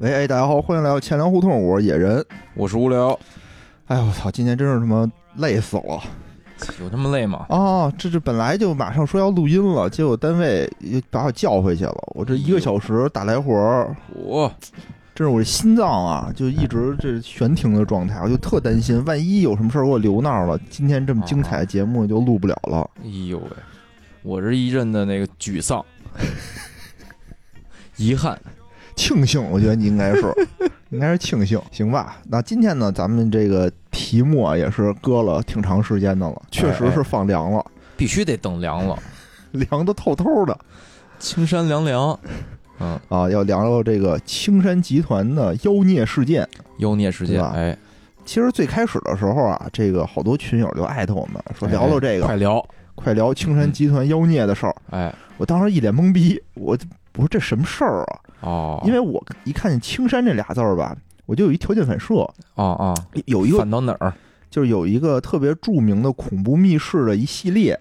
喂，哎，大家好，欢迎来到钱粮胡同，我是野人。我是无聊，哎呦我操，今天真是他妈累死了有这么累吗？啊！这这本来就马上说要录音了，结果单位又把我叫回去了。我这一个小时打来活儿，我这是我这心脏啊，就一直这悬停的状态，我就特担心，万一有什么事儿给我留那儿了，今天这么精彩的节目就录不了了。哎呦喂，我这一阵的那个沮丧、遗憾，庆幸，我觉得你应该是，应该是庆幸，行吧？那今天呢，咱们这个题目啊，也是搁了挺长时间的了，确实是放凉了，必须得等凉了，凉的透透的青山凉凉。嗯，啊！要聊聊这个青山集团的妖孽事件。妖孽事件，哎，其实最开始的时候啊，这个好多群友就艾特我们说聊聊这个，哎快聊，快聊青山集团妖孽的事儿。哎，我当时一脸懵逼，我我说这什么事儿啊？哦，因为我一看见青山这俩字儿吧，我就有一条件反射，哦哦，有一个反到哪儿？就是有一个特别著名的恐怖密室的一系列，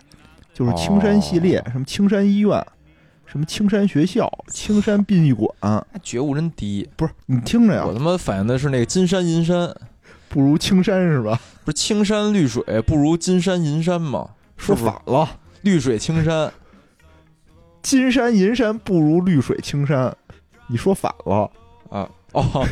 就是青山系列，什么青山医院，什么青山学校、青山殡仪馆，觉悟真低。不是你听着呀。我，他妈反映的是那个金山银山，不如青山是吧？不是青山绿水不如金山银山吗？说反了，绿水青山，金山银山不如绿水青山，你说反了，啊，哦，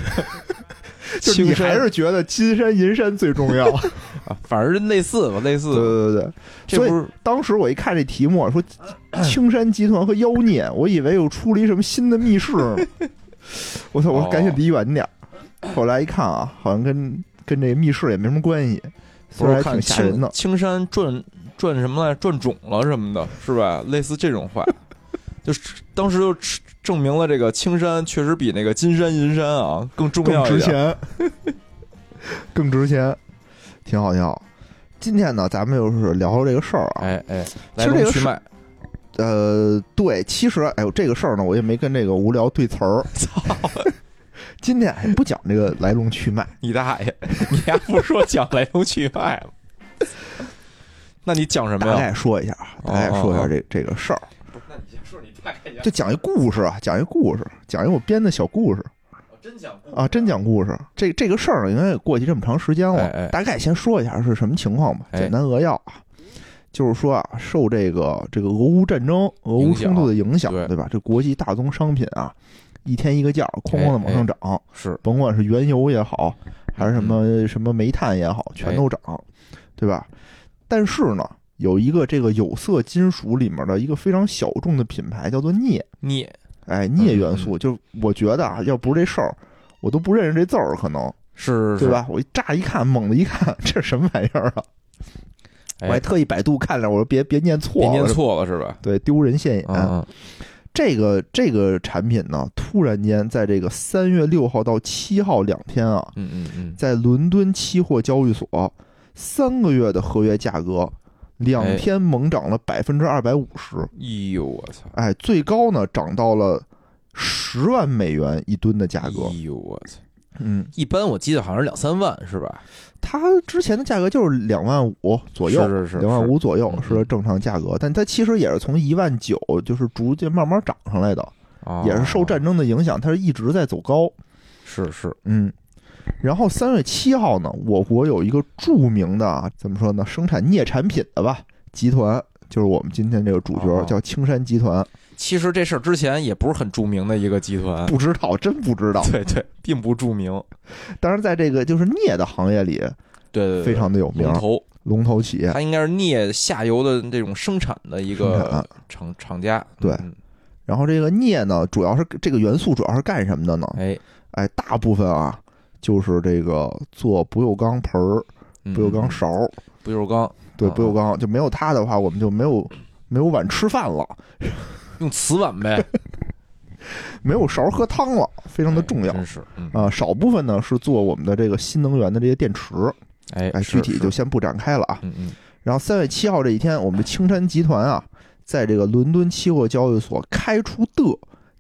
就你还是觉得金山银山最重要。啊，反正是类似吧，类似对。对对对，所以这不是当时我一看这题目说 青山集团和妖孽，我以为又出了一什么新的密室。我操！我赶紧离远点儿。后来一看啊，好像跟跟这密室也没什么关系，虽不是看然还挺吓人的。青山转转什么来转肿了什么的，是吧？类似这种话，就是当时就证明了这个青山确实比那个金山银山啊更重更值要一点。钱，更值钱，挺好挺好。今天呢，咱们就是聊聊这个事儿啊。哎哎，来其实这个是龙去脉，呃，对，其实哎呦，这个事儿呢，我也没跟这个无聊对词儿。操 今天还不讲这个来龙去脉，你大爷！你还不说讲来龙去脉了？那你讲什么大呀？概说一下啊，大概说一下这这个事儿，就讲一故事啊，讲一故事，讲一我编的小故事真讲故啊，真讲故事。这这个事儿呢，因为也过去这么长时间了，哎哎大概先说一下是什么情况吧，哎简单扼要啊。就是说啊，受这个这个俄乌战争、俄乌冲突的影响，对对吧？这国际大宗商品啊，一天一个价儿，哐哐的往上涨。是甭管是原油也好，还是什么、嗯什么煤炭也好，全都涨，对吧？但是呢，有一个这个有色金属里面的一个非常小众的品牌，叫做镍。镍哎，镍元嗯素，就我觉得啊，要不是这事儿，我都不认识这字儿，可能是对？吧？我一乍一看，猛的一看，这是什么玩意儿啊？哎我还特意百度看了，我说别别念错了，别念错了是吧？对，丢人现眼。嗯这个这个产品呢，突然间在这个三月六号到七号两天啊，嗯嗯嗯，在伦敦期货交易所，三个月的合约价格，两哎天猛涨了百分之二百五十，哎呦我操！哎，最高呢涨到了十万美元一吨的价格哎。呦我操！嗯，一般我记得好像是两三万是吧？它之前的价格就是两万五左右，是是是两万五左右嗯是正常价格，但它其实也是从一万九，就是逐渐慢慢涨上来的，哦也是受战争的影响，它是一直在走高。是是嗯，然后三月七号呢，我国有一个著名的啊，怎么说呢，生产镍产品的吧集团，就是我们今天这个主角哦叫青山集团。其实这事儿之前也不是很著名的一个集团，不知道，真不知道。对对，并不著名。当然，在这个就是镍的行业里对非常的有名龙，头，龙头企业。它应该是镍下游的这种生产的一个厂厂家。对嗯然后这个镍呢，主要是这个元素主要是干什么的呢？哎，哎，大部分啊，就是这个做不锈钢盆儿、嗯。不锈钢勺儿。不锈钢，对，啊。不锈钢就没有它的话，我们就没有没有碗吃饭了，用瓷碗呗，没有勺儿喝汤了，非常的重要。是，嗯，啊。少部分呢是做我们的这个新能源的这些电池，哎哎，具体就先不展开了啊。嗯嗯，然后三月七号这一天，我们的青山集团啊，在这个伦敦期货交易所开出的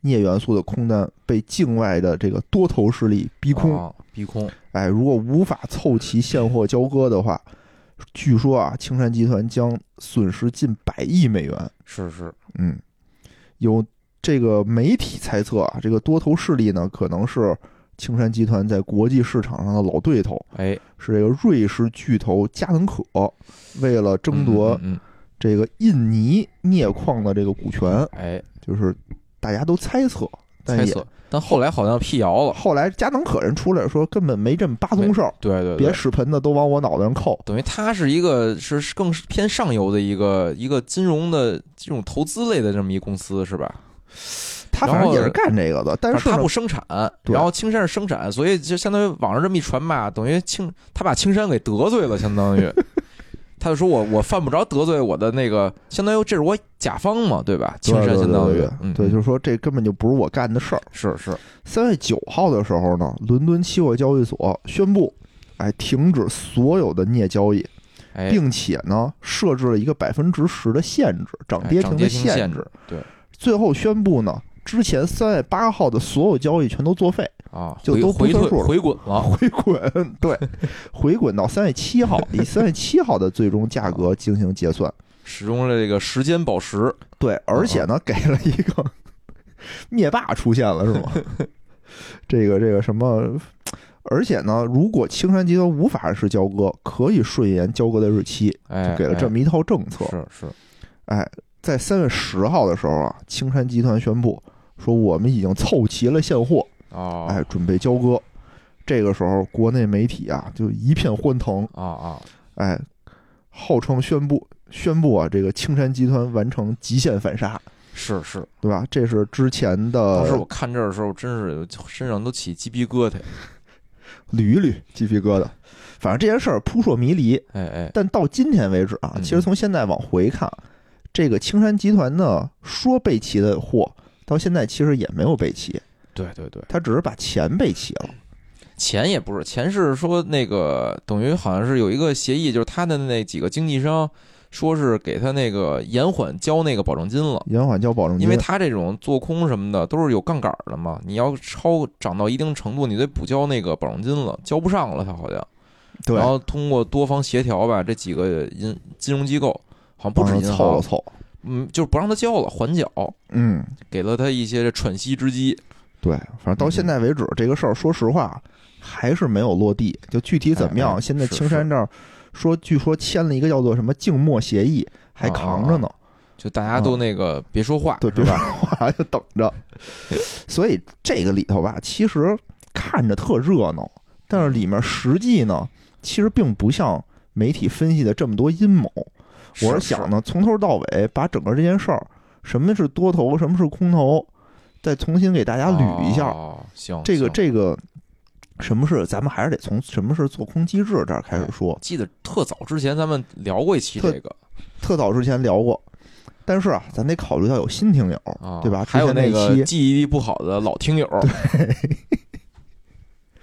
镍元素的空单被境外的这个多头势力逼空。啊逼空，哎，如果无法凑齐现货交割的话，据说啊，青山集团将损失近百亿美元。是是，嗯，有这个媒体猜测啊，这个多头势力呢，可能是青山集团在国际市场上的老对头，哎，是这个瑞士巨头加能可，为了争夺这个印尼镍矿的这个股权，嗯哎，就是大家都猜测，但也猜测，但后来好像辟谣了，后来嘉能可人出来说根本没这么八宗事儿，对对对，别屎盆子都往我脑袋上扣。等于它是一个是是更偏上游的一个一个金融的这种投资类的这么一公司是吧？他反正也是干这个的，但是呢它不生产，对然后青山是生产，所以就相当于网上这么一传吧，等于青他把青山给得罪了，相当于他就说我我犯不着得罪我的那个，相当于这是我甲方嘛，对吧？青山相当于对对嗯，对，就是说这根本就不是我干的事儿。是是，三月九号的时候呢，伦敦期货交易所宣布，哎，停止所有的镍交易，哎，并且呢，设置了一个百分之十的限制，涨跌停的限制。制，对最后宣布呢，之前三月八号的所有交易全都作废，啊，就都回回退回滚了，回滚，对，回滚到三月七号，以三月七号的最终价格进行结算。使用了这个时间宝石，对，而且呢，给了一个 灭霸出现了，是吗？这个这个什么？而且呢，如果青山集团无法按时交割，可以顺延交割的日期，就，给了这么一套政策。哎是是，哎，在三月十号的时候啊，青山集团宣布说，我们已经凑齐了现货，哦，哎，准备交割。这个时候，国内媒体啊就一片欢腾，啊啊，哎，号称宣布宣布啊，这个青山集团完成极限反杀，是是，对吧？这是之前的当时我看这儿的时候，真是身上都起鸡皮疙瘩，捋一捋鸡皮疙瘩。反正这件事儿扑朔迷离，哎哎，但到今天为止啊，嗯。其实从现在往回看，这个青山集团呢说备齐的货，到现在其实也没有备齐，对对对，他只是把钱备齐了。钱也不是，钱是说那个等于好像是有一个协议，就是他的那几个经纪商说是给他那个延缓交那个保证金了。延缓交保证金，因为他这种做空什么的都是有杠杆的嘛，你要超涨到一定程度，你得补交那个保证金了，交不上了，他好像。对然后通过多方协调吧，这几个银金融机构好像不止帮银行，凑了凑，嗯，就是不让他交了，缓缴，嗯，给了他一些喘息之机。对，反正到现在为止，这个事儿说实话还是没有落地。就具体怎么样，哎哎现在青山这儿说，据说签了一个叫做什么静默协议，还扛着呢。就大家都那个别说话，嗯对，吧？别说话就等着。所以这个里头吧，其实看着特热闹，但是里面实际呢，其实并不像媒体分析的这么多阴谋。我是想呢，从头到尾把整个这件事儿，什么是多头，什么是空头，再重新给大家捋一下。哦、行，这个这个什么是，咱们还是得从什么是做空机制这儿开始说。记得特早之前咱们聊过一期特这个特早之前聊过，但是啊，咱得考虑到有新听友，啊，对吧？还有那期个记忆力不好的老听友，对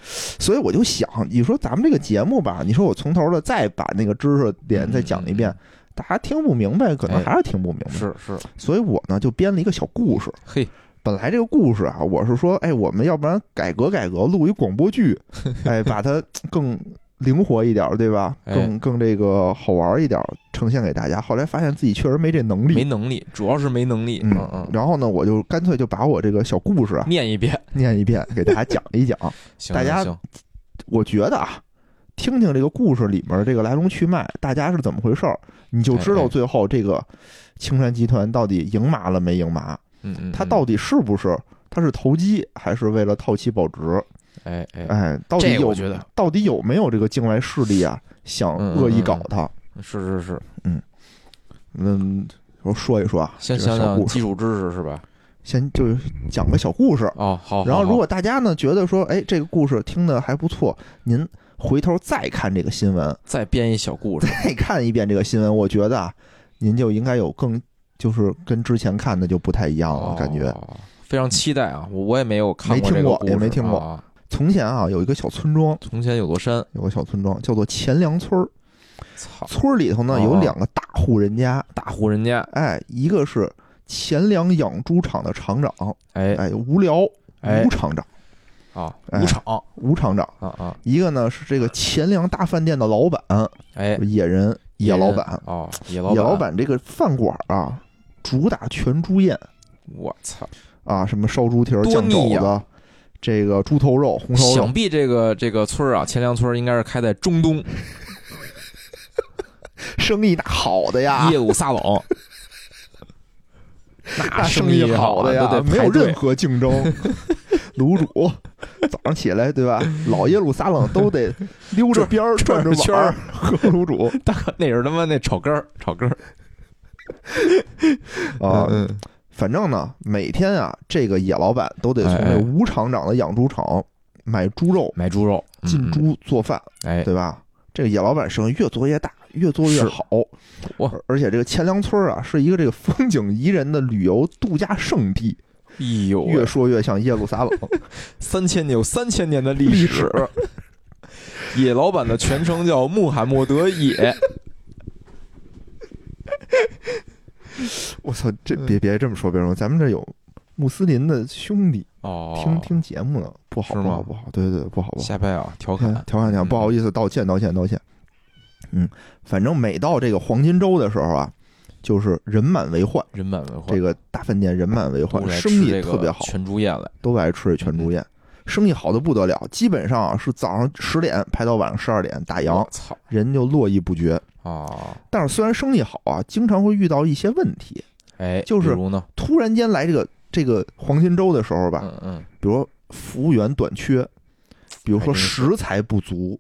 所以我就想，你说咱们这个节目吧，你说我从头的再把那个知识点再讲一遍，嗯大家听不明白，可能哎还是听不明白。是是，所以我呢就编了一个小故事。嘿，本来这个故事啊，我是说，哎，我们要不然改革改革，录一广播剧，哎，把它更灵活一点，对吧？哎。更更这个好玩一点，呈现给大家。后来发现自己确实没这能力，没能力，主要是没能力，嗯嗯嗯，然后呢，我就干脆就把我这个小故事啊念一遍，念一遍，给大家讲一讲。行大家我觉得啊，听听这个故事里面这个来龙去脉，大家是怎么回事儿，你就知道最后这个青山集团到底赢麻了没赢麻，嗯嗯，嗯。它到底是不是它是投机，还是为了套期保值？哎哎，哎，到底有觉得。到底有没有这个境外势力啊，想恶意嗯搞它？是是是，嗯。嗯，我说一说啊，先这个想想基小故事，础知识是吧？先就讲个小故事。哦，好，然后，如果大家呢觉得说，哎，这个故事听的还不错，您回头再看这个新闻，再编一小故事，再看一遍这个新闻，我觉得啊，您就应该有更就是跟之前看的就不太一样了，感觉。哦非常期待啊！我我也没有看过没听过也没听过。啊。从前啊，有一个小村庄，从前有座山，有个小村庄叫做钱粮村儿。操，村儿里头呢哦有两个大户人家，大户人家，哎，一个是钱粮养猪场的厂长，哎。哎，无聊哎。吴厂长，啊，哎五场。吴厂长。啊啊，一个呢是这个钱粮大饭店的老板，哎，野人野老板。哦，野老野老，板这个饭馆啊，主打全猪宴。我操，啊，什么烧猪蹄儿、酱肘子，这个猪头肉、红烧肉。想，必这个这个村儿啊，钱粮村儿应该是开在中东。生意那好的呀，业务撒冷，那生意好的呀没有任何竞争。卤煮早上起来对吧？老耶路撒冷都得溜着边儿转着圈儿喝卤煮 大哥那是他妈那炒肝儿，炒肝儿啊。嗯反正呢，每天啊，这个野老板都得从吴厂长的养猪场买猪肉、买猪肉，嗯进，猪做饭，对吧？这个野老板生意越做越大，越做越好。哇而而且这个钱粮村啊，是一个这个风景宜人的旅游度假胜地，哎呦，越说越像耶路撒冷 三千年有三千年的历历史。野老板的全称叫穆罕默德野，我操，这嗯别别这么说，别说，咱们这有穆斯林的兄弟哦，听听节目呢，不好不好不好，对对对，不好不好。下拍啊，调侃，调侃调侃，嗯不好意思，道歉道歉道歉。嗯，反正每到这个黄金周的时候啊，就是人满为患，人满为患，这个大饭店人满为患生意特别好，全猪宴来，都爱吃这全猪宴，生意好的不得了，基本上啊是早上十点排到晚上十二点打烊，操。人就络绎不绝。啊！但是虽然生意好啊，经常会遇到一些问题，哎，就是突然间来这个这个黄金周的时候吧，嗯嗯，比如说服务员短缺，比如说食材不足，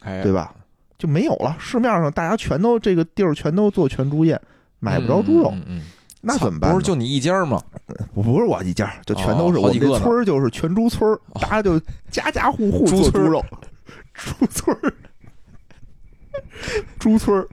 哎，对吧？就没有了，市面上大家全都这个地儿全都做全猪宴，买不着猪肉，嗯嗯，嗯那怎么办？不是就你一家吗？不不是我一家，就全都是、我们这村儿就是全猪村儿，大家就家家户户做猪肉，猪村儿，猪村儿，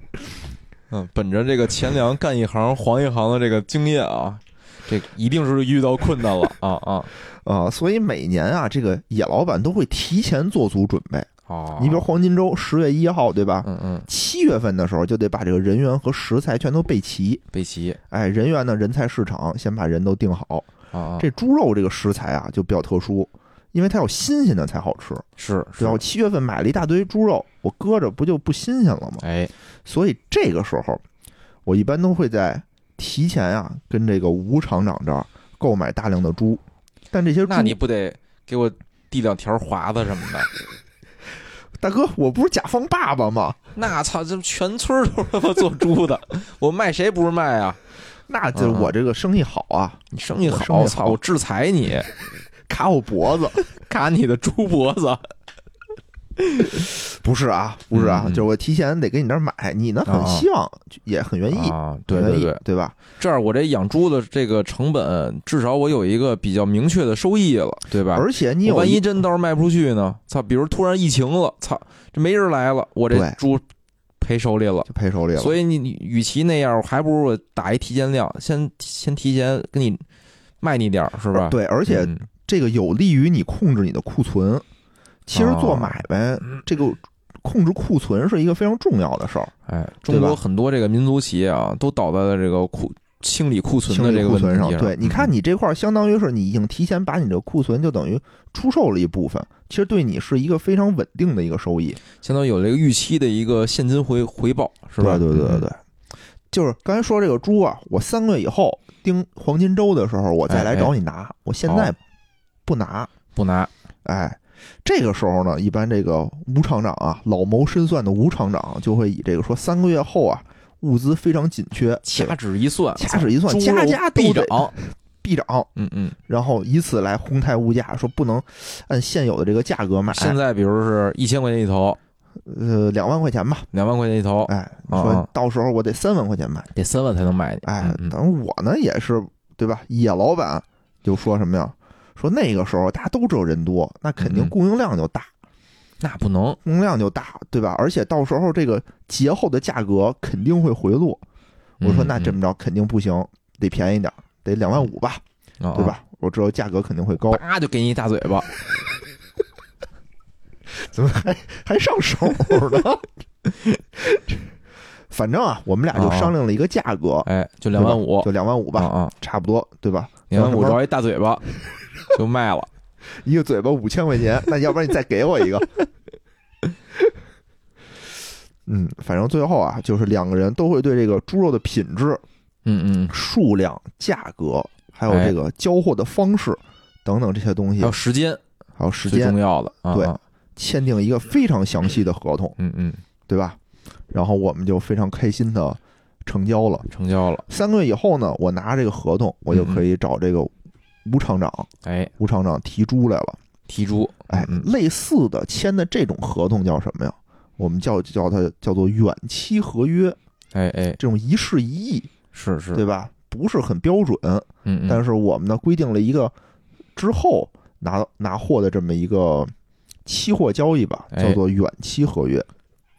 嗯，本着这个钱粮干一行黄一行的这个经验啊，这一定是遇到困难了啊啊 啊，所以每年啊，这个野老板都会提前做足准备。啊！你比如黄金周十月一号，对吧？嗯嗯，七月份的时候就得把这个人员和食材全都备齐。备齐哎，人员呢，人才市场先把人都定好。啊啊，这猪肉这个食材啊，就比较特殊，因为它要新鲜的才好吃。是是对吧？我七月份买了一大堆猪肉，我搁着不就不新鲜了吗？哎，所以这个时候，我一般都会在提前啊，跟这个吴厂长这儿购买大量的猪。但这些猪，那你不得给我递两条华子什么的？大哥，我不是甲方爸爸吗？那操，这全村儿都是他妈做猪的，我卖谁不是卖啊？那这嗯嗯我这个生意好啊，你生意好我操，好我制裁你，卡我脖子。卡你的猪脖子。不是啊，不是啊，就是我提前得给你那儿买，你呢很啊希望，也很愿意，啊，对对对，对吧？这样我这养猪的这个成本，至少我有一个比较明确的收益了，对吧？而且你我万一一真到时候卖不出去呢？操，比如突然疫情了，操，这没人来了，我这猪赔手里了。就赔手里了，所以你你与其那样，还不如我打一提前量，先先提前给你卖你点儿，是吧？对，而且嗯这个有利于你控制你的库存。其实做哦买卖，这个控制库存是一个非常重要的事儿。哎，中国很多这个民族企业啊，都倒在了这个库清理库存的这个问题库存上，对，你看嗯你这块儿相当于是你已经提前把你这个库存就等于出售了一部分，其实对你是一个非常稳定的一个收益。相当于有这个预期的一个现金回回报，是吧？嗯对对对对对，就是刚才说这个猪啊，我三个月以后盯黄金周的时候，我再来找你拿，我现在不拿。不拿，哎，这个时候呢，一般这个吴厂长啊，老谋深算的吴厂长就会以这个说三个月后啊，物资非常紧缺，掐指一算，掐指一算，家家必家都得涨，必涨，嗯嗯。然后以此来哄抬物价，说不能按现有的这个价格买，现在比如是一千块钱一头，呃两万块钱吧，两万块钱一头，哎，啊说到时候我得三万块钱买，得三万才能买你。哎，嗯嗯当然我呢也是对吧？野老板就说什么呀？说那个时候大家都知道人多，那肯定供应量就大，那不能，供应量就大，对吧？而且到时候这个节后的价格肯定会回落。我说嗯那这么着肯定不行，得便宜点儿，得两万五吧，嗯对？吧？我知道价格肯定会高，啪就给你一大嘴巴，怎么还还上手呢？反正啊，我们俩就啊商量了一个价格，哎，就两万五就两万五吧，差不多，对吧？两万五着一大嘴巴 就卖了。一个嘴巴五千块钱，那要不然你再给我一个。嗯，反正最后啊，就是两个人都会对这个猪肉的品质、嗯嗯，数量、价格，还有哎这个交货的方式等等这些东西还有，时间，还有时间重，要的啊，对啊签订一个非常详细的合同，嗯嗯，对吧？然后我们就非常开心的成交了。成交了，三个月以后呢，我拿这个合同，我就可以找这个吴厂长，哎，吴厂长提猪来了。提猪，哎，嗯类似的签的这种合同叫什么呀？我们叫叫它叫做远期合约，哎哎，这种一事一议，是是，对吧？不是很标准，嗯嗯，但是我们呢规定了一个之后拿拿货的这么一个期货交易吧，哎叫做远期合约。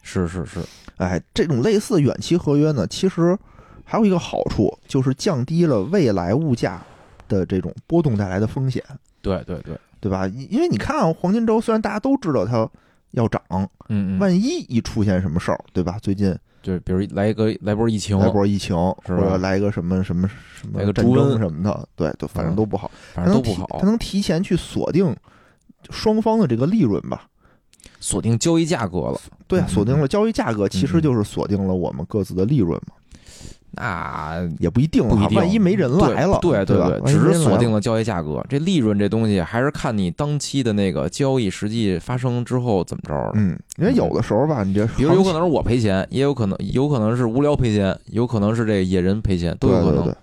是是是，哎，这种类似远期合约呢，其实还有一个好处，就是降低了未来物价的这种波动带来的风险，对对对，对吧？因因为你看啊，黄金周虽然大家都知道它要涨，嗯嗯，万一一出现什么事儿，对吧？最近就是比如来一个来波疫情，来波疫情，是吧或者来一个什么什么什么来个战争什么的，对，都反正嗯都不好。反正都不好它，能提前去锁定双方的这个利润吧？锁定交易价格了，对锁定了交易价格，其嗯实就是锁定了我们各自的利润嘛。那也不一定啊，不一定万一没人来了，对对？对，只是锁定了交易价格，这利润这东西还是看你当期的那个交易实际发生之后怎么着。嗯，因为有的时候吧，你这比如有可能是我赔钱，也有可能有可能是无聊赔钱，有可能是这野人赔钱，都有可能。对对对，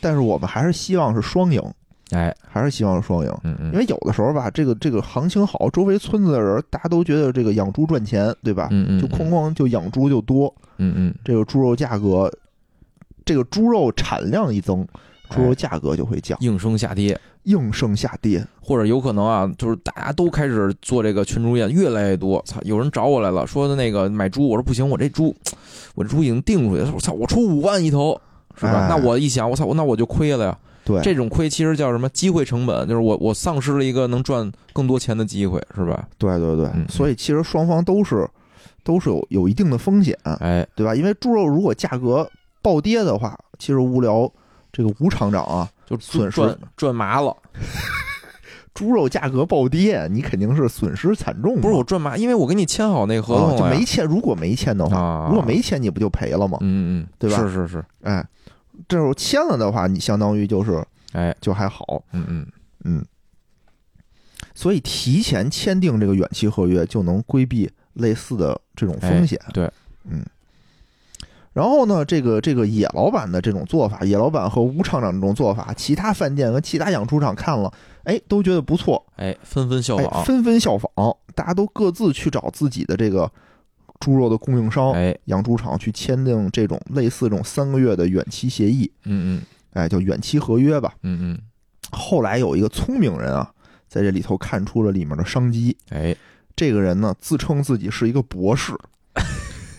但是我们还是希望是双赢，哎，还是希望是双赢。嗯嗯因为有的时候吧，这个这个行情好，周围村子的人大家都觉得这个养猪赚钱，对吧？嗯嗯，就哐哐就养猪就多，嗯嗯，这个猪肉价格，这个猪肉产量一增，猪肉哎价格就会降，应声下跌，应声下跌。或者有可能啊，就是大家都开始做这个群猪宴，越来越多。操，有人找我来了，说的那个买猪，我说不行，我这猪，我这猪已经定出去了，我操，我出五万一头，是吧？哎那我一想，我操，那我就亏了呀。对，这种亏其实叫什么？机会成本，就是我我丧失了一个能赚更多钱的机会，是吧？对对对，嗯所以其实双方都是都是有有一定的风险，哎，对吧？因为猪肉如果价格暴跌的话，其实无聊这个吴厂长啊，就损失赚赚麻了。猪肉价格暴跌，你肯定是损失惨重。不是我赚麻，因为我跟你签好那个合同啊就没签，如果没签的话，啊，如果没签，你不就赔了吗？嗯嗯，对吧是是是，哎，这时候签了的话，你相当于就是哎，就还好，嗯嗯，嗯。所以提前签订这个远期合约，就能规避类似的这种风险。对，嗯。然后呢，这个这个野老板的这种做法，野老板和吴厂长这种做法，其他饭店和其他养猪场看了，哎，都觉得不错，哎，纷纷效哎，仿，纷纷效仿，大家都各自去找自己的这个猪肉的供应商、哎，养猪场去签订这种类似这种三个月的远期协议，嗯嗯。哎，叫远期合约吧。嗯嗯，后来有一个聪明人啊，在这里头看出了里面的商机。哎，这个人呢，自称自己是一个博士，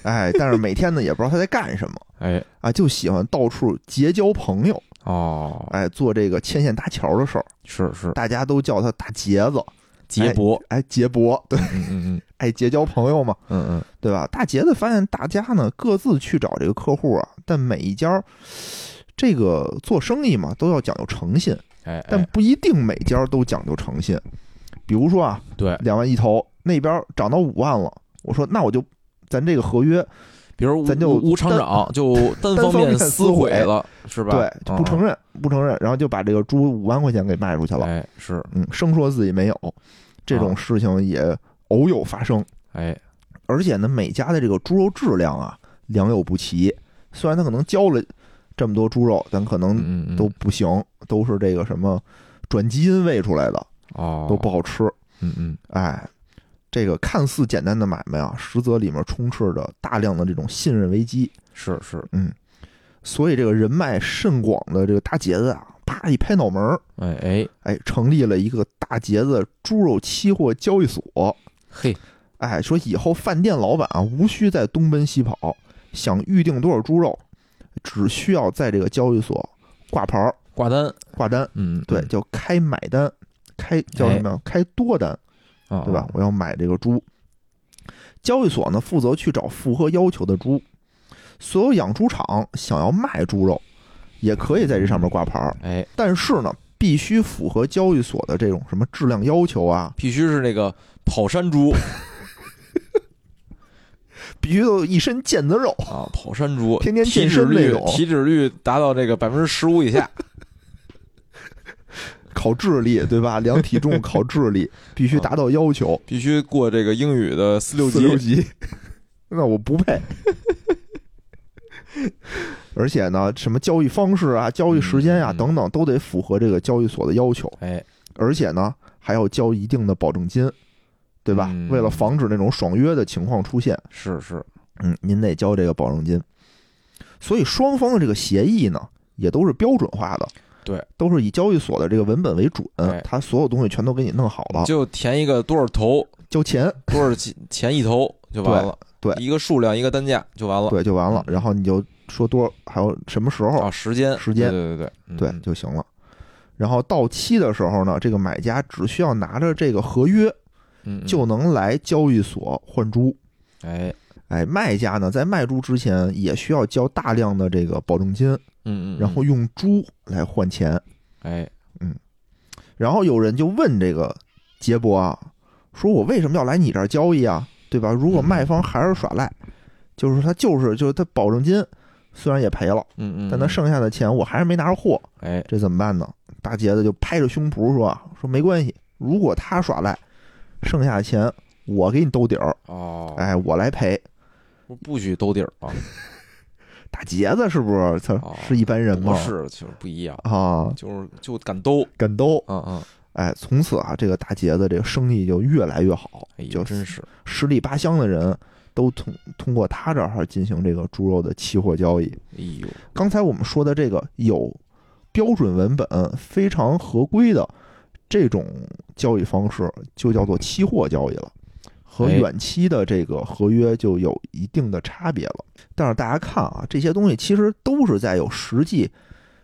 哎，但是每天呢也不知道他在干什么哎，啊，就喜欢到处结交朋友，哦，哎，做这个牵线搭桥的事儿，是是，大家都叫他大杰子，杰博，哎，杰博，对，嗯嗯爱结交朋友嘛，嗯嗯对吧？大杰子发现大家呢各自去找这个客户啊，但每一家这个做生意嘛都要讲究诚信，嗯，哎，但哎不一定每家都讲究诚信。比如说啊，对，两万一头，那边涨到五万了，我说那我就咱这个合约比如咱就吴吴厂长就 单单方面面撕撕毁了，是吧？对就不嗯承认，不承认，然后就把这个猪五万块钱给卖出去了，哎，是，嗯，生说自己没有，这种啊事情也偶有发生。哎，而且呢，每家的这个猪肉质量啊良莠不齐，虽然他可能交了这么多猪肉，但可能都不行，都是这个什么转基因喂出来的，哦，都不好吃。嗯嗯，哎，这个看似简单的买卖啊，实则里面充斥着大量的这种信任危机。是是，嗯，所以这个人脉甚广的这个大杰子啊，啪一拍脑门儿，哎哎，哎，成立了一个大杰子猪肉期货交易所。嘿，哎，说以后饭店老板啊，无需再东奔西跑，想预定多少猪肉，只需要在这个交易所挂牌儿。挂单，挂单，嗯，对，嗯，叫开买单，开叫什么呀？开多单，啊对吧？？我要买这个猪。交易所呢，负责去找符合要求的猪。所有养猪场想要卖猪肉，也可以在这上面挂牌儿，哎，但是呢，必须符合交易所的这种什么质量要求啊，必须是那个跑山猪 必须都有一身腱子肉。啊，跑山猪，天天健身那种体脂率达到这个百分之十五以下，考智力，对吧？量体重考智力，必须达到要求，必须过这个英语的四六四六级。那我不配。而且呢，什么交易方式啊、交易时间呀、嗯等等，都得符合这个交易所的要求。哎，而且呢，还要交一定的保证金，对吧？嗯为了防止那种爽约的情况出现，是是，嗯，您得交这个保证金。所以双方的这个协议呢，也都是标准化的，对，都是以交易所的这个文本为准哎，它所有东西全都给你弄好了，就填一个多少头，交钱，多少钱钱一头就完了，对对。一个数量一个单价就完了，对，就完了。嗯。然后你就说多，还有什么时候？啊，，时间。时间。对对对对。就行了。然后到期的时候呢，这个买家只需要拿着这个合约，嗯，嗯。就能来交易所换猪。哎，哎，卖家呢在卖猪之前也需要交大量的这个保证金，嗯嗯，然后用猪来换钱。哎，嗯然后有人就问这个杰伯啊，说我为什么要来你这儿交易啊？对吧？如果卖方还是耍赖，就是他就是就是他保证金虽然也赔了，嗯嗯，但他剩下的钱我还是没拿着货，哎，这怎么办呢？大杰子就拍着胸脯说啊，说没关系，如果他耍赖，剩下的钱我给你兜底儿，哦，哎，我来赔。不不许兜底儿啊，大杰子是不是他哦是一般人吗？不是，就是不一样，啊，就是就敢兜，敢兜。嗯嗯，哎，从此啊，这个大杰子这个生意就越来越好，哎就呦，真是，十里八乡的人都通通过他这儿进行这个猪肉的期货交易。哎呦，刚才我们说的这个有标准文本、非常合规的这种交易方式，就叫做期货交易了，和哎远期的这个合约就有一定的差别了。但是大家看啊，这些东西其实都是在有实际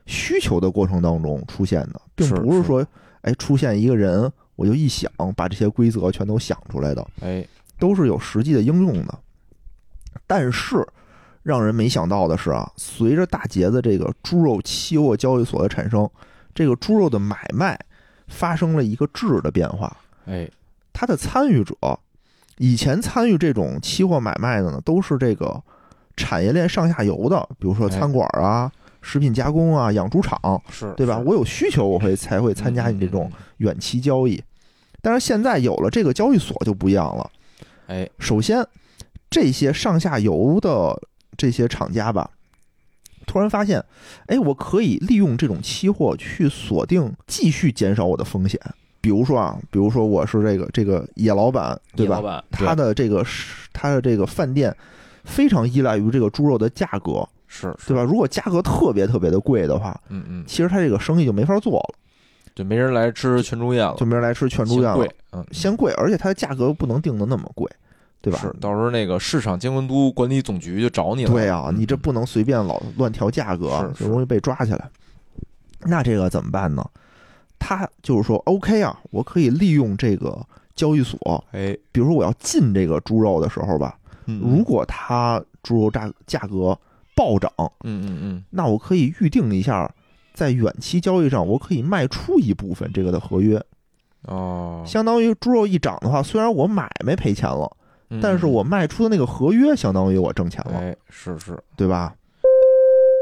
需求的过程当中出现的，并不是说哎出现一个人我就一想把这些规则全都想出来的。哎，都是有实际的应用的。但是让人没想到的是啊，随着大杰的这个猪肉期货交易所的产生，这个猪肉的买卖发生了一个质的变化。哎，它的参与者以前参与这种期货买卖的呢，都是这个产业链上下游的，比如说哎餐馆啊、食品加工啊、养猪场，是，对吧？我有需求，我会才会参加你这种，远期交易。但是现在有了这个交易所就不一样了。哎，首先，这些上下游的这些厂家吧，突然发现，哎，我可以利用这种期货去锁定，继续减少我的风险。比如说啊，比如说我是这个这个野老板，对吧？他的这个是他的这个饭店非常依赖于这个猪肉的价格，是，是对吧？？如果价格特别特别的贵的话，嗯嗯，其实他这个生意就没法做了，就没人来吃全猪宴了，就没人来吃全猪宴了贵，，嗯，先贵，而且它的价格不能定的那么贵，对吧？是，到时候那个市场监管督管理总局就找你了。对啊，嗯你这不能随便老乱调价格，是就容易被抓起来。那这个怎么办呢？他就是说，OK 啊，我可以利用这个交易所，哎，比如说我要进这个猪肉的时候吧，嗯如果它猪肉价价格暴涨，嗯嗯嗯，那我可以预定一下，在远期交易上，我可以卖出一部分这个的合约，哦，相当于猪肉一涨的话，虽然我买卖赔钱了，嗯。但是我卖出的那个合约相当于我挣钱了。哎，是是，对吧？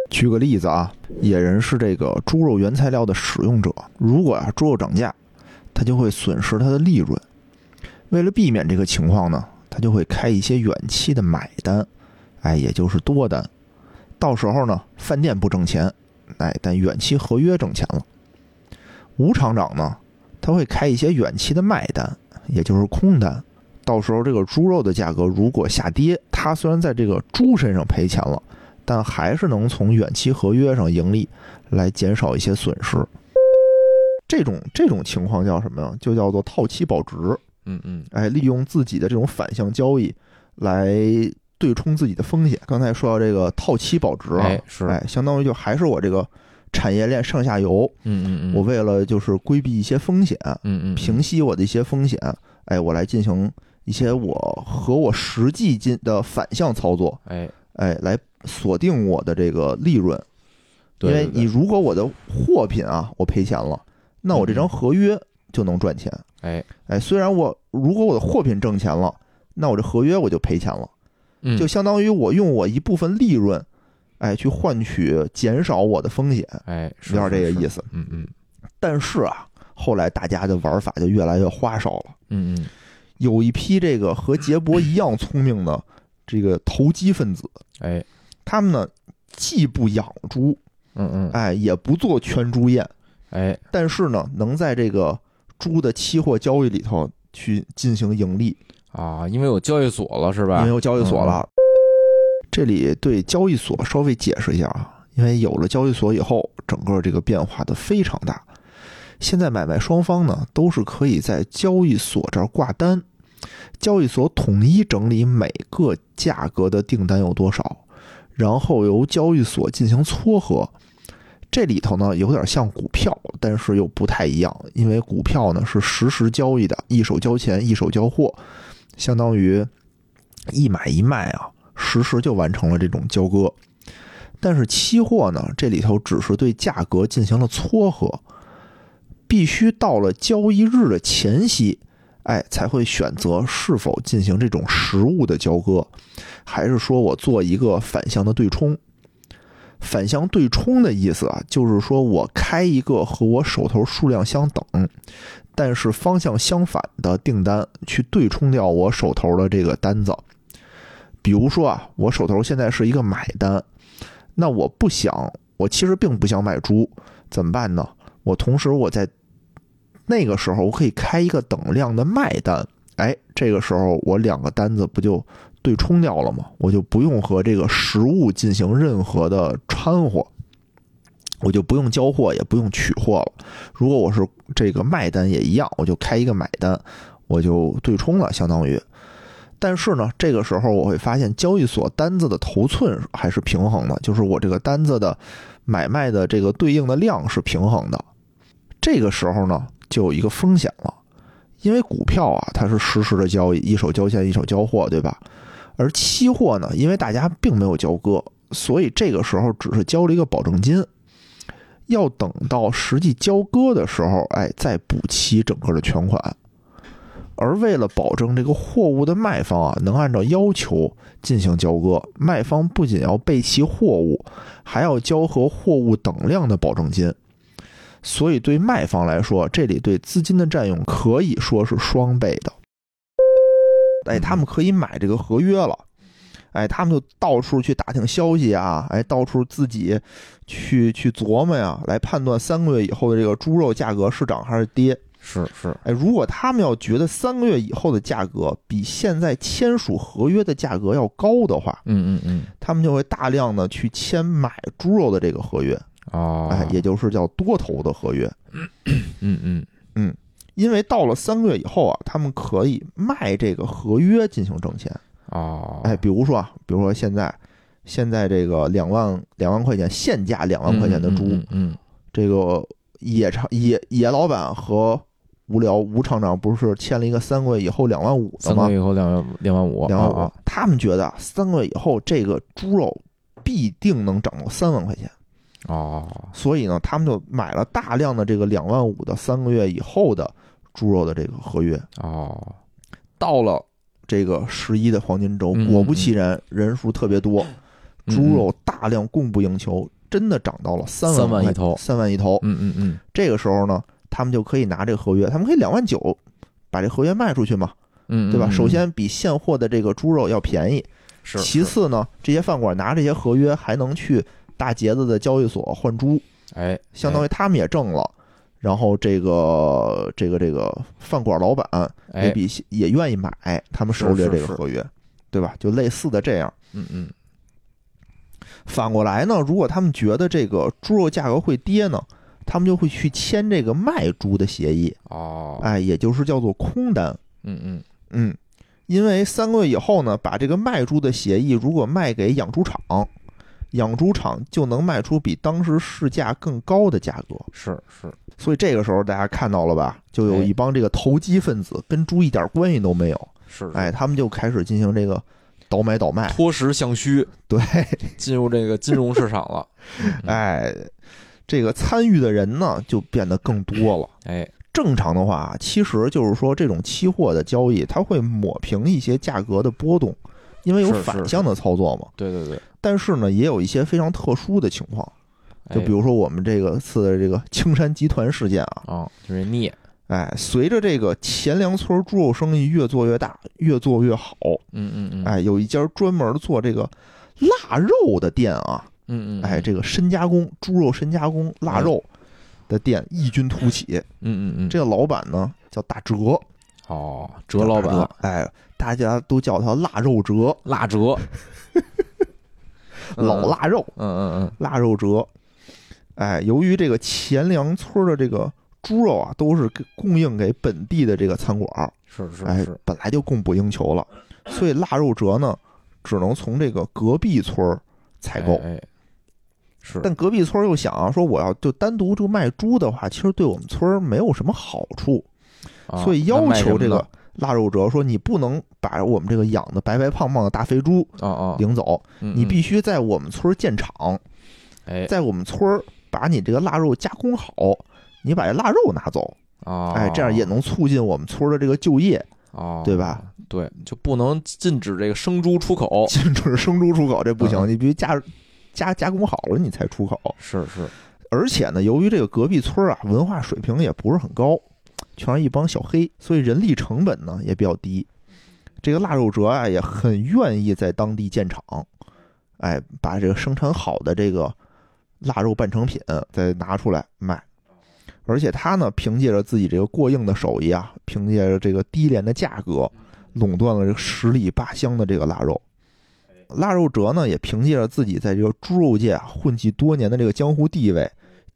举个例子啊，野人是这个猪肉原材料的使用者，如果啊猪肉涨价，他就会损失他的利润。为了避免这个情况呢，他就会开一些远期的买单，哎，也就是多单。到时候呢，饭店不挣钱，哎，但远期合约挣钱了。吴厂长呢，他会开一些远期的卖单，也就是空单。到时候这个猪肉的价格如果下跌，他虽然在这个猪身上赔钱了，但还是能从远期合约上盈利，来减少一些损失。这种这种情况叫什么呀？就叫做套期保值。嗯嗯，哎，利用自己的这种反向交易来对冲自己的风险。刚才说到这个套期保值啊，哎是哎，相当于就还是我这个产业链上下游，嗯嗯嗯，我为了就是规避一些风险，嗯嗯平息我的一些风险，哎，我来进行一些我和我实际进的反向操作，哎，哎，来锁定我的这个利润。因为你如果我的货品啊我赔钱了，那我这张嗯合约就能赚钱。哎，哎，虽然我如果我的货品挣钱了，那我这合约我就赔钱了，嗯。就相当于我用我一部分利润，哎，去换取减少我的风险，哎，是有点这个意思，思。嗯嗯，但是啊，后来大家的玩法就越来越花哨了。嗯嗯，有一批这个和杰博一样聪明的这个投机分子，哎，他们呢既不养猪，嗯嗯，哎，也不做全猪宴，哎，但是呢，能在这个猪的期货交易里头去进行盈利，啊，因为有交易所了是吧？因为有交易所了。这里对交易所稍微解释一下啊，因为有了交易所以后，整个这个变化的非常大。现在买卖双方呢都是可以在交易所这儿挂单，交易所统一整理每个价格的订单有多少，然后由交易所进行撮合。这里头呢有点像股票，但是又不太一样，因为股票呢是实时交易的，一手交钱一手交货，相当于一买一卖啊，实时就完成了这种交割。但是期货呢，这里头只是对价格进行了撮合，必须到了交易日的前夕，哎，才会选择是否进行这种实物的交割，还是说我做一个反向的对冲。反向对冲的意思啊，就是说我开一个和我手头数量相等，但是方向相反的订单，去对冲掉我手头的这个单子。比如说啊，我手头现在是一个买单，那我不想，我其实并不想买猪，怎么办呢？我同时我在那个时候，我可以开一个等量的卖单，哎，这个时候我两个单子不就？对冲掉了吗，我就不用和这个实物进行任何的掺和，我就不用交货，也不用取货了。如果我是这个卖单也一样，我就开一个买单，我就对冲了，相当于。但是呢，这个时候我会发现交易所单子的头寸还是平衡的，就是我这个单子的买卖的这个对应的量是平衡的。这个时候呢，就有一个风险了，因为股票啊，它是实时的交易，一手交钱一手交货，对吧？而期货呢，因为大家并没有交割，所以这个时候只是交了一个保证金，要等到实际交割的时候，哎，再补齐整个的全款。而为了保证这个货物的卖方啊能按照要求进行交割，卖方不仅要备齐货物，还要交和货物等量的保证金。所以对卖方来说，这里对资金的占用可以说是双倍的。哎，他们可以买这个合约了，哎，他们就到处去打听消息啊，哎，到处自己去去琢磨呀，来判断三个月以后的这个猪肉价格是涨还是跌。是是，哎，如果他们要觉得三个月以后的价格比现在签署合约的价格要高的话，嗯嗯嗯，他们就会大量的去签买猪肉的这个合约，哦，哎，也就是叫多头的合约。嗯嗯嗯。因为到了三个月以后啊，他们可以卖这个合约进行挣钱哦。哎，比如说啊，比如说现在，现在这个两万两万块钱现价两万块钱的猪，嗯，这个野厂野野老板和无聊吴厂长不是签了一个三个月以后两万五的吗？三个月以后两万两万五，两万五。他们觉得三个月以后这个猪肉必定能涨到三万块钱哦，所以呢，他们就买了大量的这个两万五的三个月以后的。猪肉的这个合约哦，到了这个十一的黄金周，果不其然，人数特别多，猪肉大量供不应求，真的涨到了三万万一头，三万一头。嗯嗯嗯，这个时候呢，他们就可以拿这个合约，他们可以两万九把这合约卖出去嘛，嗯，对吧？首先比现货的这个猪肉要便宜，是。其次呢，这些饭馆拿这些合约还能去大节子的交易所换猪，哎，相当于他们也挣了。然后这个这个这个饭馆老板也比也愿意买他们手里的这个合约，对吧？就类似的这样。嗯嗯。反过来呢，如果他们觉得这个猪肉价格会跌呢，他们就会去签这个卖猪的协议。哦。哎，也就是叫做空单。嗯嗯嗯。因为三个月以后呢，把这个卖猪的协议如果卖给养猪场。养猪场就能卖出比当时市价更高的价格，是是，所以这个时候大家看到了吧？就有一帮这个投机分子，跟猪一点关系都没有，是，哎，他们就开始进行这个倒买倒卖，脱实向虚，对，进入这个金融市场了，哎，这个参与的人呢就变得更多了，哎，正常的话，其实就是说这种期货的交易，它会抹平一些价格的波动。因为有反向的操作嘛，对对对。但是呢，也有一些非常特殊的情况，就比如说我们这个次的这个青山集团事件啊，啊，就是聂，哎，随着这个钱粮村猪肉生意越做越大，越做越好，嗯嗯嗯，哎，有一家专门做这个腊肉的店啊，嗯嗯，哎，这个深加工猪肉深加工腊肉的店异军突起。嗯嗯嗯，这个老板呢叫大哲，哦，哲老板，哎，大家都叫他腊肉哲，腊哲，老腊肉，嗯嗯嗯，腊肉哲。哎，由于这个钱粮村的这个猪肉啊，都是给供应给本地的这个餐馆，是是哎是，，本来就供不应求了，所以腊肉哲呢，只能从这个隔壁村采购。哎，哎是，但隔壁村又想啊，说我要就单独就卖猪的话，其实对我们村没有什么好处，啊所以要求这个腊肉哲说，你不能把我们这个养的白白胖胖的大肥猪啊啊，领走，嗯嗯。你必须在我们村儿建厂，哎。在我们村儿把你这个腊肉加工好，你把这腊肉拿走，啊，哎，这样也能促进我们村儿的这个就业，哦，对吧？对，就不能禁止这个生猪出口，禁止生猪出口，这不行，嗯。你必须加加加工好了你才出口。是是，而且呢，由于这个隔壁村啊文化水平也不是很高，全是一帮小黑，所以人力成本呢也比较低。这个腊肉哲啊也很愿意在当地建厂，哎，把这个生产好的这个腊肉半成品再拿出来卖。而且他呢，凭借着自己这个过硬的手艺啊，凭借着这个低廉的价格，垄断了这个十里八乡的这个腊肉。腊肉哲呢，也凭借着自己在这个猪肉界啊混迹多年的这个江湖地位，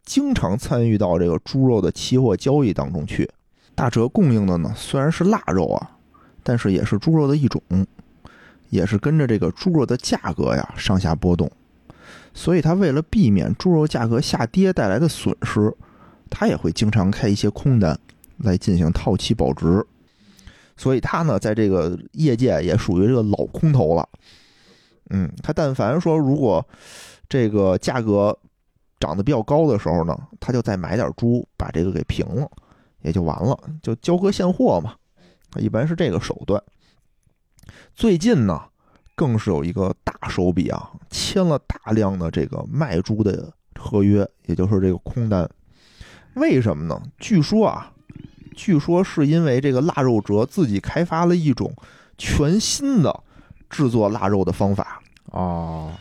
经常参与到这个猪肉的期货交易当中去。大哲供应的呢，虽然是腊肉啊，但是也是猪肉的一种，也是跟着这个猪肉的价格呀上下波动。所以他为了避免猪肉价格下跌带来的损失，他也会经常开一些空单来进行套期保值。所以他呢，在这个业界也属于这个老空头了。嗯，他但凡说如果这个价格涨得比较高的时候呢，他就再买点猪，把这个给平了，也就完了，就交割现货嘛。一般是这个手段。最近呢，更是有一个大手笔啊，签了大量的这个卖猪的合约，也就是这个空单。为什么呢？据说啊，据说是因为这个腊肉哲自己开发了一种全新的制作腊肉的方法。哦，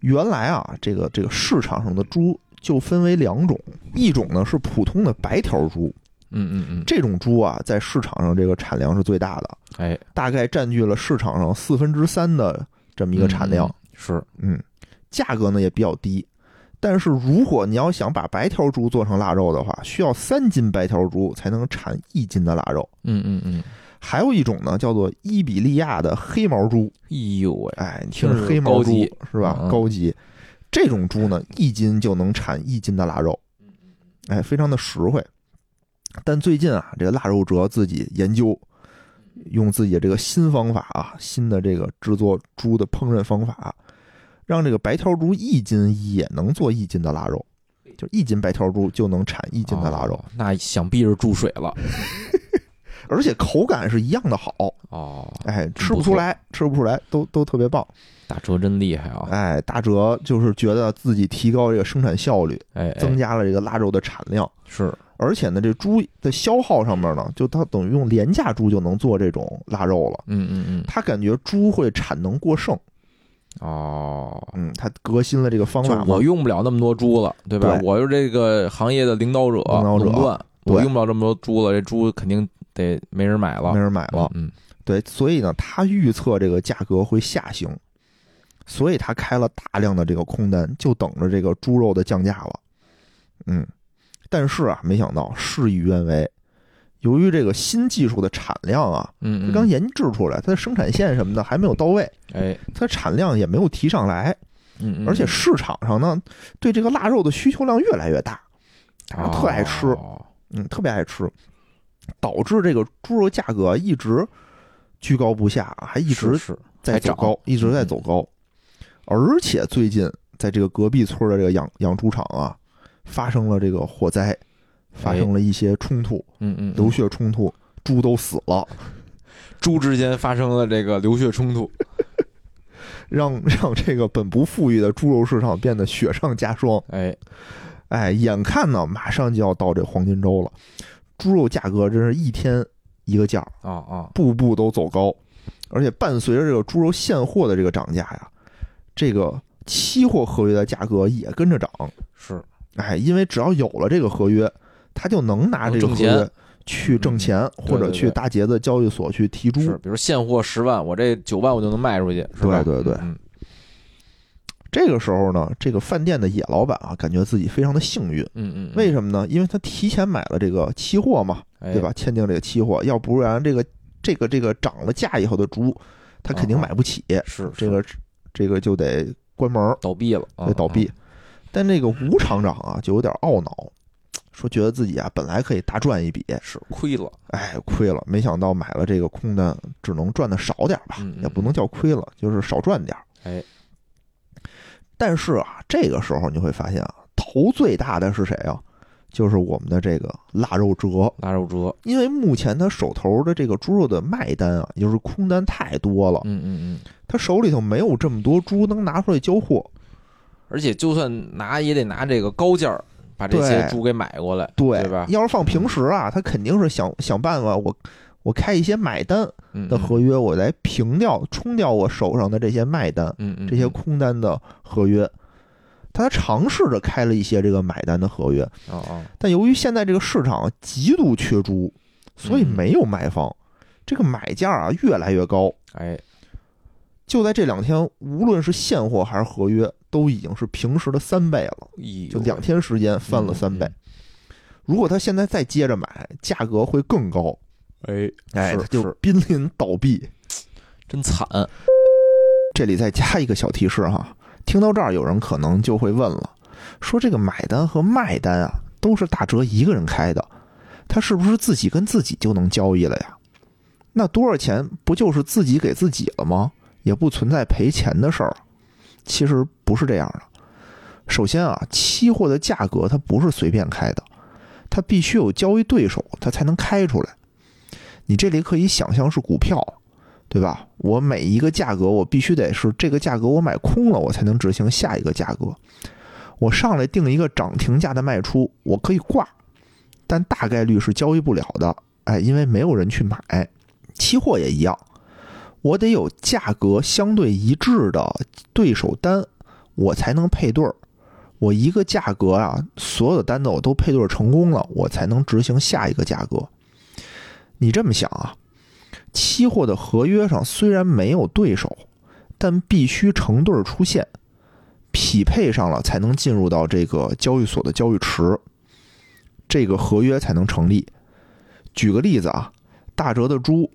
原来啊，这个这个市场上的猪就分为两种，一种呢是普通的白条猪，嗯嗯嗯，这种猪啊在市场上这个产量是最大的，哎，大概占据了市场上四分之三的这么一个产量嗯，是，嗯，价格呢也比较低。但是如果你要想把白条猪做成腊肉的话，需要三斤白条猪才能产一斤的腊肉。嗯嗯嗯，还有一种呢，叫做伊比利亚的黑毛猪，哎呦喂，哎，你听听着着黑毛猪高级是吧？嗯嗯高级，这种猪呢，一斤就能产一斤的腊肉，哎，非常的实惠。但最近啊，这个腊肉哲自己研究，用自己的这个新方法啊，新的这个制作猪的烹饪方法，让这个白条猪一斤也能做一斤的腊肉，就一斤白条猪就能产一斤的腊肉，哦那想必是注水了。而且口感是一样的好，哦，哎，吃不出来，吃不出来，都都特别棒。大哲真厉害啊！哎，大哲就是觉得自己提高这个生产效率，哎，增加加了这个腊肉的产量，是，而且呢，这猪的消耗上面呢，就它等于用廉价猪就能做这种腊肉了。嗯嗯嗯，他感觉猪会产能过剩，哦，嗯，他革新了这个方法我用不了那么多猪了，对吧？对我是这个行业的领导者，领导者我用不了这么多猪了，这猪肯定得没人买了，没人买了。嗯，对，所以呢，他预测这个价格会下行，所以他开了大量的这个空单，就等着这个猪肉的降价了。嗯，但是啊，没想到事与愿违，由于这个新技术的产量啊，嗯刚研制出来，它的生产线什么的还没有到位，哎，它产量也没有提上来，嗯嗯，而且市场上呢，对这个腊肉的需求量越来越大，大家特爱吃，哦。嗯，特别爱吃，导致这个猪肉价格一直居高不下，还一直在走高，一直在走高。而且最近在这个隔壁村的这个养养猪场啊，发生了这个火灾，发生了一些冲突，嗯嗯，嗯。流血冲突，猪都死了。猪之间发生了这个流血冲突，让让这个本不富裕的猪肉市场变得雪上加霜。哎，哎，眼看呢，马上就要到这黄金周了，猪肉价格真是一天一个价儿，啊啊，步步都走高，而且伴随着这个猪肉现货的这个涨价呀，这个期货合约的价格也跟着涨。是哎，因为只要有了这个合约，他就能拿这个合约去挣钱，或者去大节子交易所去提猪。是，比如现货十万，我这九万我就能卖出去，是吧？对对对嗯这个时候呢，这个饭店的野老板啊，感觉自己非常的幸运。嗯嗯，为什么呢？因为他提前买了这个期货嘛，对吧？？签订这个期货，要不然这个这个这个涨了价以后的猪，他肯定买不起，是这个这个就得关门，倒闭了，啊得倒闭。。但这个吴厂长啊，就有点懊恼，说觉得自己啊本来可以大赚一笔，啊是亏了，哎，亏了，没想到买了这个空单，只能赚的少点吧，也不能叫亏了，就是少赚点。哎，但是啊，这个时候你会发现啊，头最大的是谁啊？就是我们的这个腊肉折，腊肉折，因为目前他手头的这个猪肉的卖单啊，也就是空单太多了，嗯嗯嗯，他手里头没有这么多猪能拿出来交货。而且就算拿也得拿这个高价儿把这些猪给买过来，对对吧？要是放平时啊，他肯定是想想办法，我我开一些买单嗯的合约，我来平掉、冲掉我手上的这些卖单。这些空单的合约，他尝试着开了一些这个买单的合约，哦哦，但由于现在这个市场极度缺猪，所以嗯没有卖方，这个买价啊越来越高。哎，就在这两天，无论是现货还是合约，都已经是平时的三倍了，哎就两天时间翻了三倍。如果他现在再接着买，价格会更高，哎，哎，就是濒临倒闭。真惨，这里再加一个小提示哈，听到这儿，有人可能就会问了，说这个买单和卖单啊，都是大哲一个人开的，他是不是自己跟自己就能交易了呀？那多少钱不就是自己给自己了吗？也不存在赔钱的事儿。其实不是这样的。首先啊，期货的价格它不是随便开的，它必须有交易对手，它才能开出来。你这里可以想象是股票，对吧？我每一个价格，我必须得是这个价格，我买空了，我才能执行下一个价格。我上来定一个涨停价的卖出，我可以挂，但大概率是交易不了的。哎，因为没有人去买。期货也一样，我得有价格相对一致的对手单，我才能配对儿。我一个价格啊，所有的单子我都配对成功了，我才能执行下一个价格。你这么想啊？期货的合约上虽然没有对手，但必须成对出现，匹配上了才能进入到这个交易所的交易池，这个合约才能成立。举个例子啊，大哲的猪，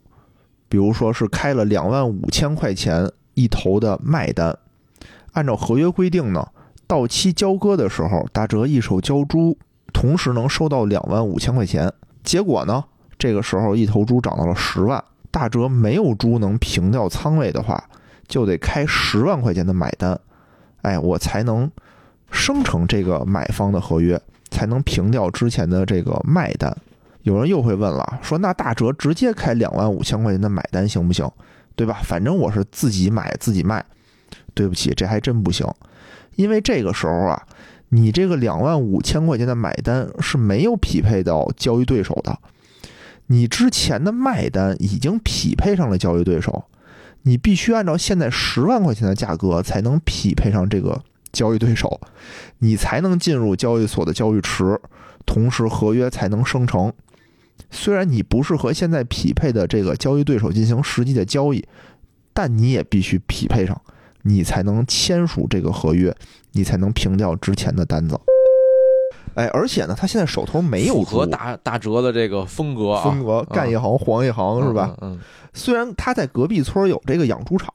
比如说是开了两万五千块钱一头的卖单，按照合约规定呢，到期交割的时候，大哲一手交猪，同时能收到两万五千块钱。结果呢，这个时候一头猪涨到了十万，大哲没有猪能平掉仓位的话，就得开十万块钱的买单，哎，我才能生成这个买方的合约，才能平掉之前的这个卖单。有人又会问了，说那大哲直接开两万五千块钱的买单行不行？对吧？反正我是自己买自己卖。对不起，这还真不行，因为这个时候啊，你这个两万五千块钱的买单是没有匹配到交易对手的，你之前的卖单已经匹配上了交易对手，你必须按照现在十万块钱的价格才能匹配上这个交易对手，你才能进入交易所的交易池，同时合约才能生成。虽然你不是和现在匹配的这个交易对手进行实际的交易，但你也必须匹配上，你才能签署这个合约，你才能平掉之前的单子。哎，而且呢，他现在手头没有符合猪大大哲的这个风格啊，风格，干一行黄一行是吧？嗯？嗯，虽然他在隔壁村有这个养猪场，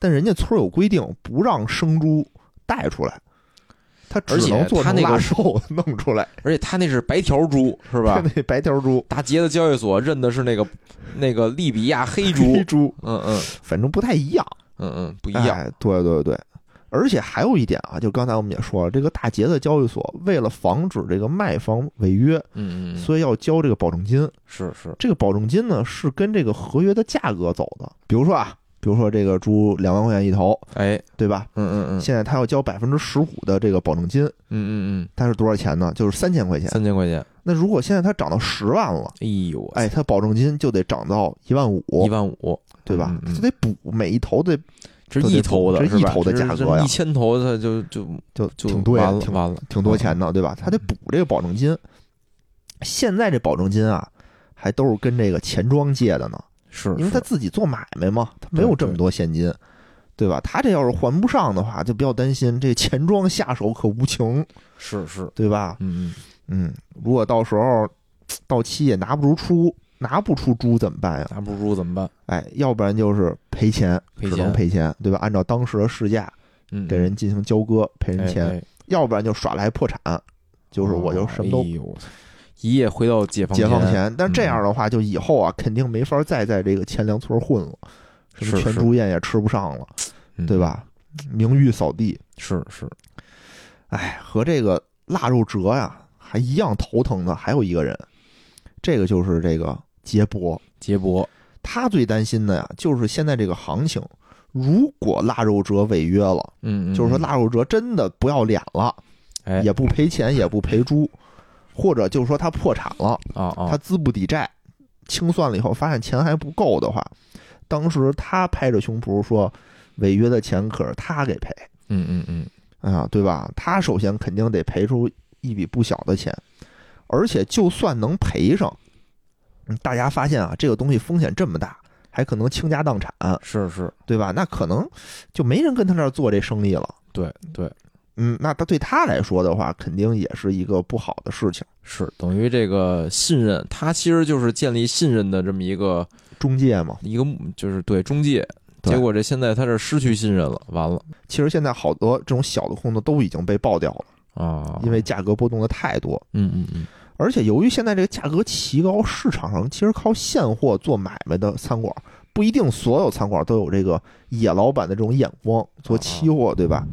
但人家村有规定不让生猪带出来，他只而且能做成他那个腊肉 弄出来，而且他那是白条猪是吧他？那白条猪、大杰的交易所认的是那个那个利比亚黑猪，黑猪，嗯嗯反正不太一样，嗯嗯，不不一样，哎、对对对，而且还有一点啊，就刚才我们也说了，这个大杰的交易所为了防止这个卖方违约，嗯嗯嗯，所以要交这个保证金。是是，这个保证金呢是跟这个合约的价格走的。比如说啊，比如说这个猪两万块钱一头，哎，对吧？嗯嗯嗯，现在他要交百分之十五的这个保证金，嗯嗯嗯它是多少钱呢？就是三千块嗯，钱。三千块钱，那如果现在它涨到十万了，哎呦，哎，，它保证金就得涨到一万五，一万五，对吧嗯？嗯它得补每一头得这是一头的，这一头的价格呀一千头它就就就就挺对完了，挺完了，挺多钱的，对吧？他得补这个保证金。现在这保证金啊，还都是跟这个钱庄借的呢，是，因为他自己做买卖嘛，他没有这么多现金，对吧？他这要是还不上的话，就不要担心，这钱庄下手可无情，是是，对吧？嗯嗯，如果到时候到期也拿不出出，拿不出猪怎么办呀？拿不出猪怎么办？哎，要不然就是赔钱，只能赔钱，对吧？按照当时的市价嗯，给人进行交割，赔人钱，要不然就耍赖破产，就是我就什么都一夜回到解放解放前，但这样嗯的话，就以后啊，肯定没法再在这个钱粮村混了，什么全猪宴也吃不上了，嗯对？吧？名誉扫地。是是，哎，和这个腊肉折呀还一样头疼的，还有一个人，这个就是这个杰博。杰博，他最担心的呀，就是现在这个行情，如果腊肉折违约了，嗯，嗯就是说嗯腊肉折真的不要脸了，哎也不赔钱，也不赔猪，或者就是说他破产了。啊啊，他资不抵债，清算了以后发现钱还不够的话，当时他拍着胸脯说，违约的钱可是他给赔嗯嗯嗯，啊，对吧？他首先肯定得赔出一笔不小的钱，而且就算能赔上，嗯大家发现啊，这个东西风险这么大，还可能倾家荡产，是是，对吧？那可能就没人跟他那儿做这生意了。对对，嗯，那他对他来说的话，肯定也是一个不好的事情。是等于这个信任，他其实就是建立信任的这么一个中介嘛，一个，就是对中介。结果这现在他这失去信任了，完了其实现在好多这种小的空子都已经被爆掉了。啊！因为价格波动的太多，嗯嗯嗯，而且由于现在这个价格奇高，市场上其实靠现货做买卖的餐馆不一定所有餐馆都有这个野老板的这种眼光，做期货对吧？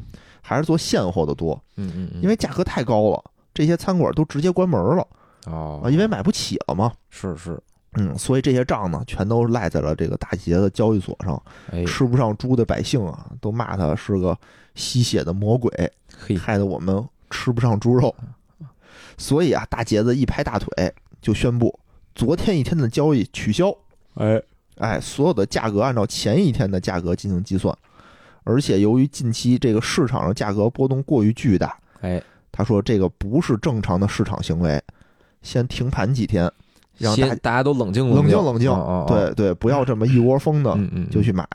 还是做现货的多，嗯嗯嗯，因为价格太高了，这些餐馆都直接关门了哦啊，因为买不起了嘛。是是，嗯，所以这些账呢，全都赖在了这个大杰的交易所上。哎，吃不上猪的百姓啊，都骂他是个吸血的魔鬼，害得我们吃不上猪肉。所以啊，大杰子一拍大腿就宣布，昨天一天的交易取消，哎，哎，所有的价格按照前一天的价格进行计算。而且由于近期这个市场上价格波动过于巨大，哎，他说这个不是正常的市场行为，先停盘几天，让大先大家都冷静冷静静冷静哦哦哦对对，不要这么一窝蜂的就去买，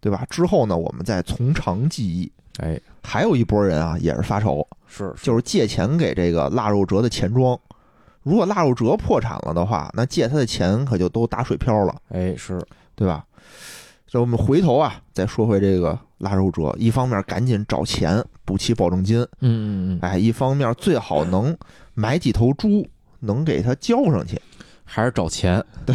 对吧？之后呢，我们再从长计议。哎，还有一波人啊，也是发愁，是就是借钱给这个腊肉折的钱庄。如果腊肉折破产了的话，那借他的钱可就都打水漂了，哎是，对吧？这我们回头啊，再说回这个腊肉折，一方面赶紧找钱补齐保证金，嗯嗯嗯，哎，一方面最好能买几头猪，能给他交上去。还是找钱，对，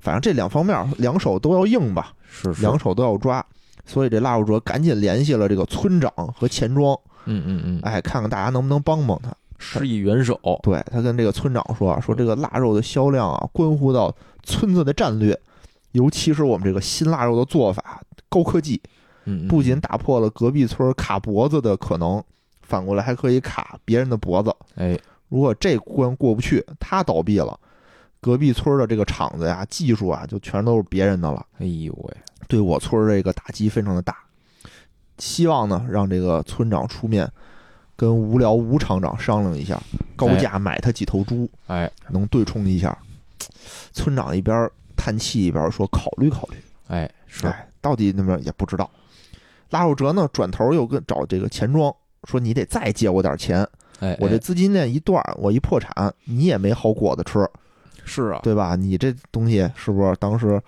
反正这两方面两手都要硬吧，是是，两手都要抓。所以这腊肉折赶紧联系了这个村长和钱庄，嗯嗯嗯，哎，看看大家能不能帮帮他。施以援手，对他跟这个村长说啊，说这个腊肉的销量啊，关乎到村子的战略，尤其是我们这个新腊肉的做法高科技，不仅打破了隔壁村卡脖子的可能，反过来还可以卡别人的脖子。哎，如果这关过不去，他倒闭了，隔壁村的这个厂子呀、技术啊，就全都是别人的了。哎呦喂，对我村这个打击非常的大。希望呢，让这个村长出面跟无聊吴厂长商量一下，高价买他几头猪。哎能对冲一下。村长一边叹气一边说：“考虑考虑。哎”是，哎，到底那边也不知道。拉肉哲呢，转头又跟找这个钱庄说：“你得再借我点钱，哎，我这哎资金链一断，我一破产，你也没好果子吃，是啊，对吧？你这东西是不是当时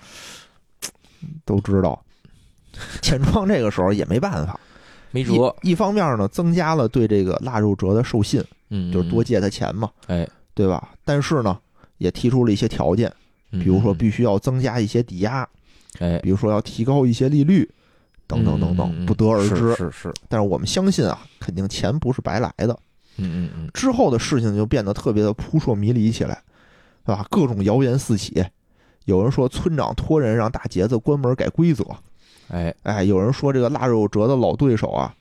都知道？”钱庄这个时候也没办法，没辙，一一方面呢，增加了对这个腊肉哲的授信，嗯，就是多嗯，借他钱嘛，哎，对吧？但是呢，也提出了一些条件。比比如说必须要增加一些抵押，哎，比如说要提高一些利率，等等等嗯等，不得而知。是是是，但是我们相信啊，肯定钱不是白来的。嗯嗯嗯，之后的事情就变得特别的扑朔迷离起来，对吧？各种谣言四起，有人说村长托人让大杰子关门改规则，哎，哎，有人说这个腊肉折的老对手啊，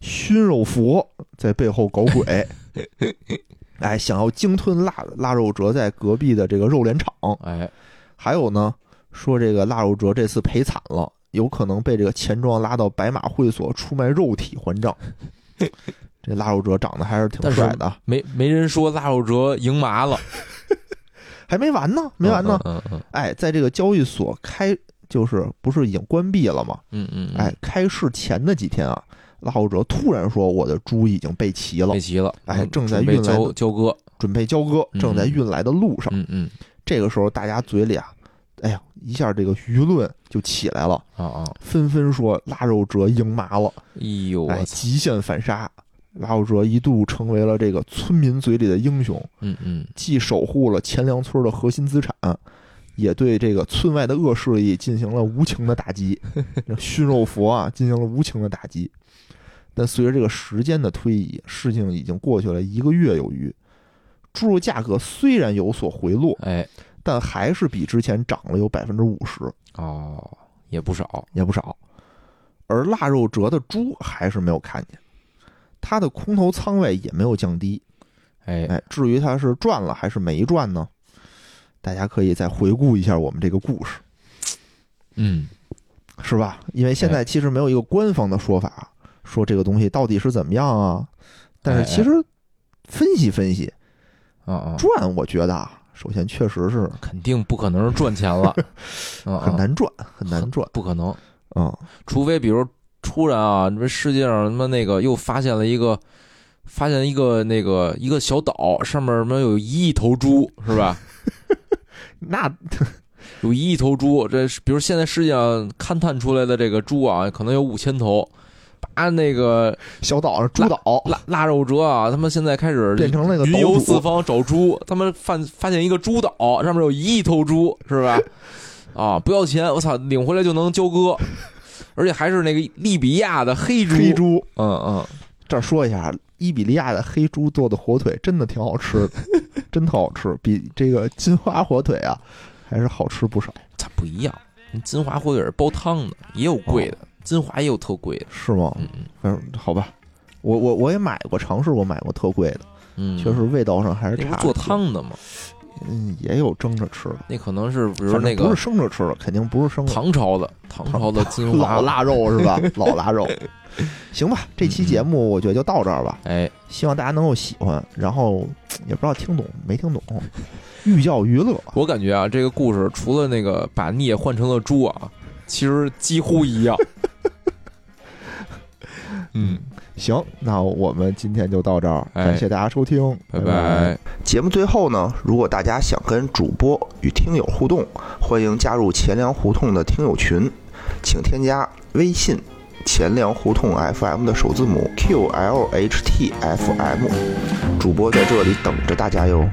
熏肉佛在背后搞鬼，哎，想要鲸吞腊腊肉折在隔壁的这个肉联厂。哎，还有呢，说这个腊肉折这次赔惨了，有可能被这个钱庄拉到白马会所出卖肉体还账。这拉肉哲长得还是挺帅的，没没人说拉肉哲赢麻了，还没完呢，没完呢。嗯嗯哎，在这个交易所开，就是不是已经关闭了吗？嗯嗯，嗯哎，，开市前的几天啊，拉肉哲突然说我的猪已经备齐了备，齐了，嗯哎正在运来交交割，准备交割，嗯正在运来的路上。嗯嗯这个时候，大家嘴里啊，哎呀，一下这个舆论就起来了，啊啊，纷纷说腊肉哲赢麻了，哎呦哎，极限反杀。腊肉哲一度成为了这个村民嘴里的英雄，嗯嗯，既守护了钱粮村的核心资产，也对这个村外的恶势力进行了无情的打击，熏肉佛啊进行了无情的打击。但随着这个时间的推移，事情已经过去了一个月有余，猪肉价格虽然有所回落，哎，但还是比之前涨了有百分之五十，哦，也不少，也不少。而腊肉折的猪还是没有看见，它的空头仓位也没有降低。哎，哎，至于它是赚了还是没赚呢？大家可以再回顾一下我们这个故事，嗯，是吧？因为现在其实没有一个官方的说法，说这个东西到底是怎么样啊。但是其实分析分析，啊啊，赚，我觉得啊，首先确实是肯定不可能是赚钱了，很难赚，很难赚。不可能，嗯，除非比如突然啊，这世界上他妈那个又发现了一个，发现一个那个一个小岛，上面什么有一亿头猪，是吧？那有一亿头猪，这比如现在世界上勘探出来的这个猪啊，可能有五千头，把那个小岛上猪岛腊腊肉哲啊，他们现在开始变成那个云，游四方找猪，他们发发现一个猪岛，上面有一亿头猪，是吧？啊，不要钱，我操，领回来就能交割，而且还是那个利比亚的黑猪，黑猪。嗯嗯，这儿说一下，伊比利亚的黑猪做的火腿真的挺好吃的，真特好吃，比这个金华火腿啊还是好吃不少，它不一样。金华火腿是煲汤的，也有贵的，金华也有特贵的。是吗？嗯嗯反正好吧，我我我也买过，尝试过买过特贵的，嗯，确实味道上还是差。做，汤的嘛？嗯，也有蒸着吃的，那可能是比如那个不是生着吃的，肯定不是生的。唐朝的唐朝的金华老腊肉是吧？老腊肉，行吧，这期节目我觉得就到这儿吧。哎，希望大家能够喜欢，然后也不知道听懂没听懂，寓教于乐。我感觉啊，这个故事除了那个把聂换成了猪啊，其实几乎一样。嗯，行，那我们今天就到这儿，哎感谢大家收听，拜拜。节目最后呢，如果大家想跟主播与听友互动，欢迎加入钱粮胡同的听友群，请添加微信“钱粮胡同 FM” 的首字母 QLHTFM，主播在这里等着大家哟。